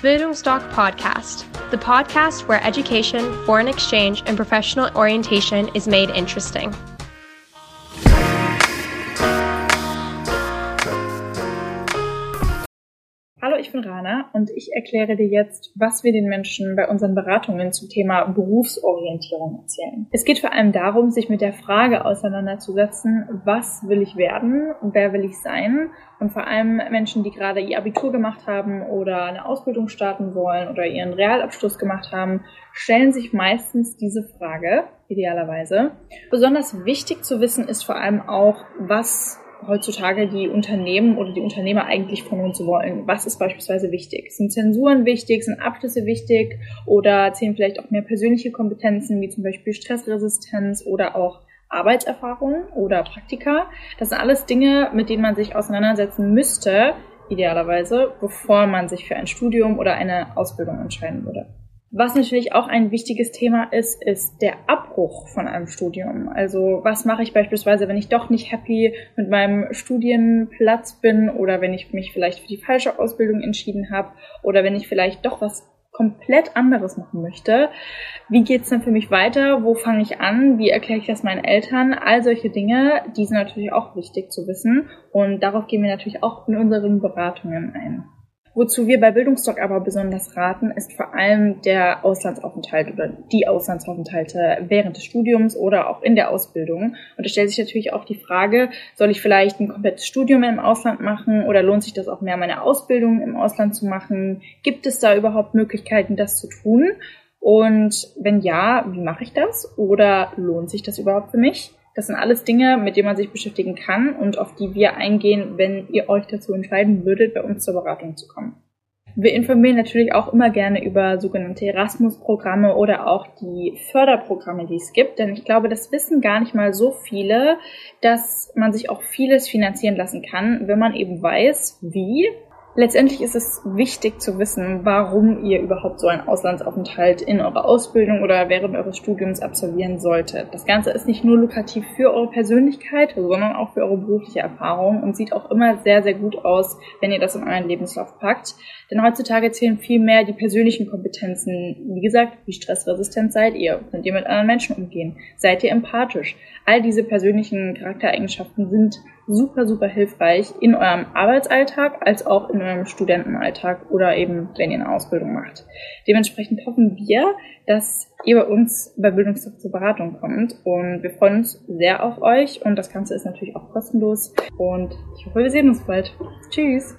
Bildungsdoc Podcast, the podcast where education, foreign exchange, and professional orientation is made interesting. Ich bin Rana und ich erkläre dir jetzt, was wir den Menschen bei unseren Beratungen zum Thema Berufsorientierung erzählen. Es geht vor allem darum, sich mit der Frage auseinanderzusetzen, was will ich werden und wer will ich sein und vor allem Menschen, die gerade ihr Abitur gemacht haben oder eine Ausbildung starten wollen oder ihren Realabschluss gemacht haben, stellen sich meistens diese Frage, idealerweise. Besonders wichtig zu wissen ist vor allem auch, was heutzutage die Unternehmen oder die Unternehmer eigentlich von uns wollen. Was ist beispielsweise wichtig? Sind Zensuren wichtig? Sind Abschlüsse wichtig? Oder zählen vielleicht auch mehr persönliche Kompetenzen, wie zum Beispiel Stressresistenz oder auch Arbeitserfahrung oder Praktika? Das sind alles Dinge, mit denen man sich auseinandersetzen müsste, idealerweise, bevor man sich für ein Studium oder eine Ausbildung entscheiden würde. Was natürlich auch ein wichtiges Thema ist, ist der Abbruch von einem Studium. Also was mache ich beispielsweise, wenn ich doch nicht happy mit meinem Studienplatz bin oder wenn ich mich vielleicht für die falsche Ausbildung entschieden habe oder wenn ich vielleicht doch was komplett anderes machen möchte. Wie geht's dann für mich weiter? Wo fange ich an? Wie erkläre ich das meinen Eltern? All solche Dinge, die sind natürlich auch wichtig zu wissen und darauf gehen wir natürlich auch in unseren Beratungen ein. Wozu wir bei Bildungsdoc aber besonders raten, ist vor allem der Auslandsaufenthalt oder die Auslandsaufenthalte während des Studiums oder auch in der Ausbildung. Und es stellt sich natürlich auch die Frage, soll ich vielleicht ein komplettes Studium im Ausland machen oder lohnt sich das auch mehr, meine Ausbildung im Ausland zu machen? Gibt es da überhaupt Möglichkeiten, das zu tun? Und wenn ja, wie mache ich das? Oder lohnt sich das überhaupt für mich? Das sind alles Dinge, mit denen man sich beschäftigen kann und auf die wir eingehen, wenn ihr euch dazu entscheiden würdet, bei uns zur Beratung zu kommen. Wir informieren natürlich auch immer gerne über sogenannte Erasmus-Programme oder auch die Förderprogramme, die es gibt, denn ich glaube, das wissen gar nicht mal so viele, dass man sich auch vieles finanzieren lassen kann, wenn man eben weiß, wie Letztendlich ist es wichtig zu wissen, warum ihr überhaupt so einen Auslandsaufenthalt in eurer Ausbildung oder während eures Studiums absolvieren solltet. Das Ganze ist nicht nur lukrativ für eure Persönlichkeit, sondern auch für eure berufliche Erfahrung und sieht auch immer sehr, sehr gut aus, wenn ihr das in euren Lebenslauf packt. Denn heutzutage zählen viel mehr die persönlichen Kompetenzen. Wie gesagt, wie stressresistent seid ihr? Könnt ihr mit anderen Menschen umgehen? Seid ihr empathisch? All diese persönlichen Charaktereigenschaften sind super, super hilfreich in eurem Arbeitsalltag als auch in eurem Studentenalltag oder eben, wenn ihr eine Ausbildung macht. Dementsprechend hoffen wir, dass ihr bei uns bei Bildungstag zur Beratung kommt und wir freuen uns sehr auf euch und das Ganze ist natürlich auch kostenlos und ich hoffe, wir sehen uns bald. Tschüss!